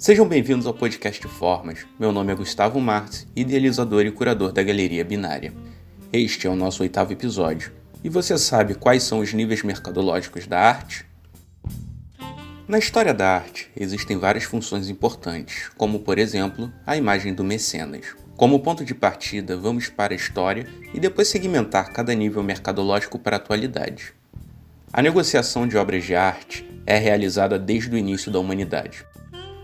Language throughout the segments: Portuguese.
Sejam bem-vindos ao podcast Formas. Meu nome é Gustavo Martins, idealizador e curador da Galeria Binária. Este é o nosso oitavo episódio. E você sabe quais são os níveis mercadológicos da arte? Na história da arte, existem várias funções importantes, como por exemplo, a imagem do mecenas. Como ponto de partida, vamos para a história e depois segmentar cada nível mercadológico para a atualidade. A negociação de obras de arte é realizada desde o início da humanidade.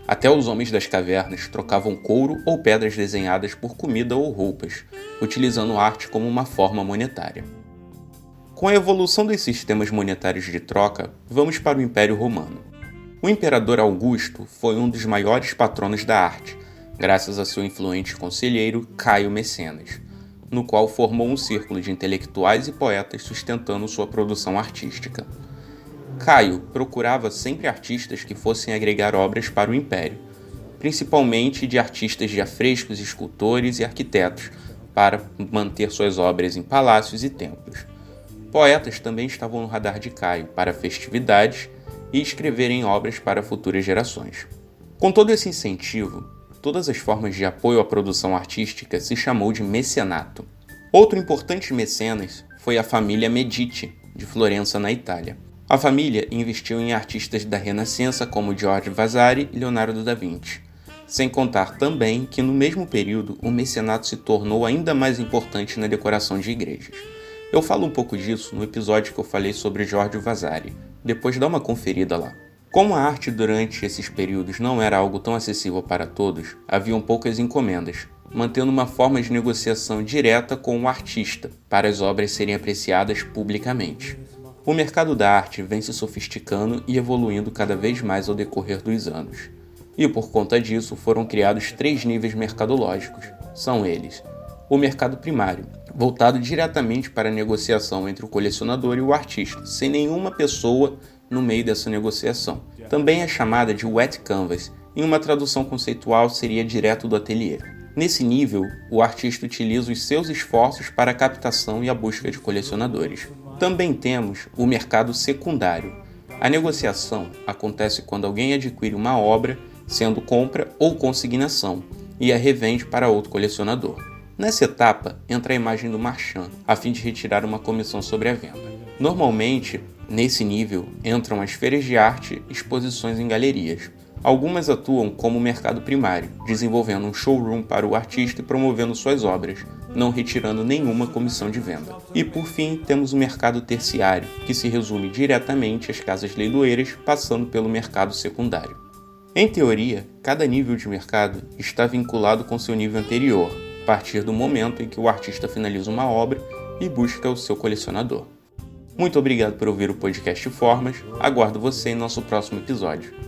Até os homens das cavernas trocavam couro ou pedras desenhadas por comida ou roupas, utilizando arte como uma forma monetária. Com a evolução dos sistemas monetários de troca, vamos para o Império Romano. O imperador Augusto foi um dos maiores patronos da arte, graças a seu influente conselheiro Caio Mecenas, no qual formou um círculo de intelectuais e poetas sustentando sua produção artística. Caio procurava sempre artistas que fossem agregar obras para o império, principalmente de artistas de afrescos, escultores e arquitetos, para manter suas obras em palácios e templos. Poetas também estavam no radar de Caio para festividades e escreverem obras para futuras gerações. Com todo esse incentivo, todas as formas de apoio à produção artística se chamou de mecenato. Outro importante mecenas foi a família Medici, de Florença, na Itália. A família investiu em artistas da Renascença como Giorgio Vasari e Leonardo da Vinci. Sem contar também que no mesmo período o mecenato se tornou ainda mais importante na decoração de igrejas. Eu falo um pouco disso no episódio que eu falei sobre Giorgio Vasari. Depois dá uma conferida lá. Como a arte durante esses períodos não era algo tão acessível para todos, haviam poucas encomendas, mantendo uma forma de negociação direta com o artista para as obras serem apreciadas publicamente. O mercado da arte vem se sofisticando e evoluindo cada vez mais ao decorrer dos anos. E por conta disso foram criados três níveis mercadológicos. São eles: o mercado primário, voltado diretamente para a negociação entre o colecionador e o artista, sem nenhuma pessoa no meio dessa negociação. Também é chamada de wet canvas, em uma tradução conceitual seria direto do ateliê. Nesse nível, o artista utiliza os seus esforços para a captação e a busca de colecionadores. Também temos o mercado secundário. A negociação acontece quando alguém adquire uma obra, sendo compra ou consignação, e a revende para outro colecionador. Nessa etapa, entra a imagem do marchand, a fim de retirar uma comissão sobre a venda. Normalmente, nesse nível, entram as feiras de arte exposições em galerias. Algumas atuam como mercado primário, desenvolvendo um showroom para o artista e promovendo suas obras, não retirando nenhuma comissão de venda. E por fim, temos o mercado terciário, que se resume diretamente às casas leiloeiras, passando pelo mercado secundário. Em teoria, cada nível de mercado está vinculado com seu nível anterior, a partir do momento em que o artista finaliza uma obra e busca o seu colecionador. Muito obrigado por ouvir o podcast Formas, aguardo você em nosso próximo episódio.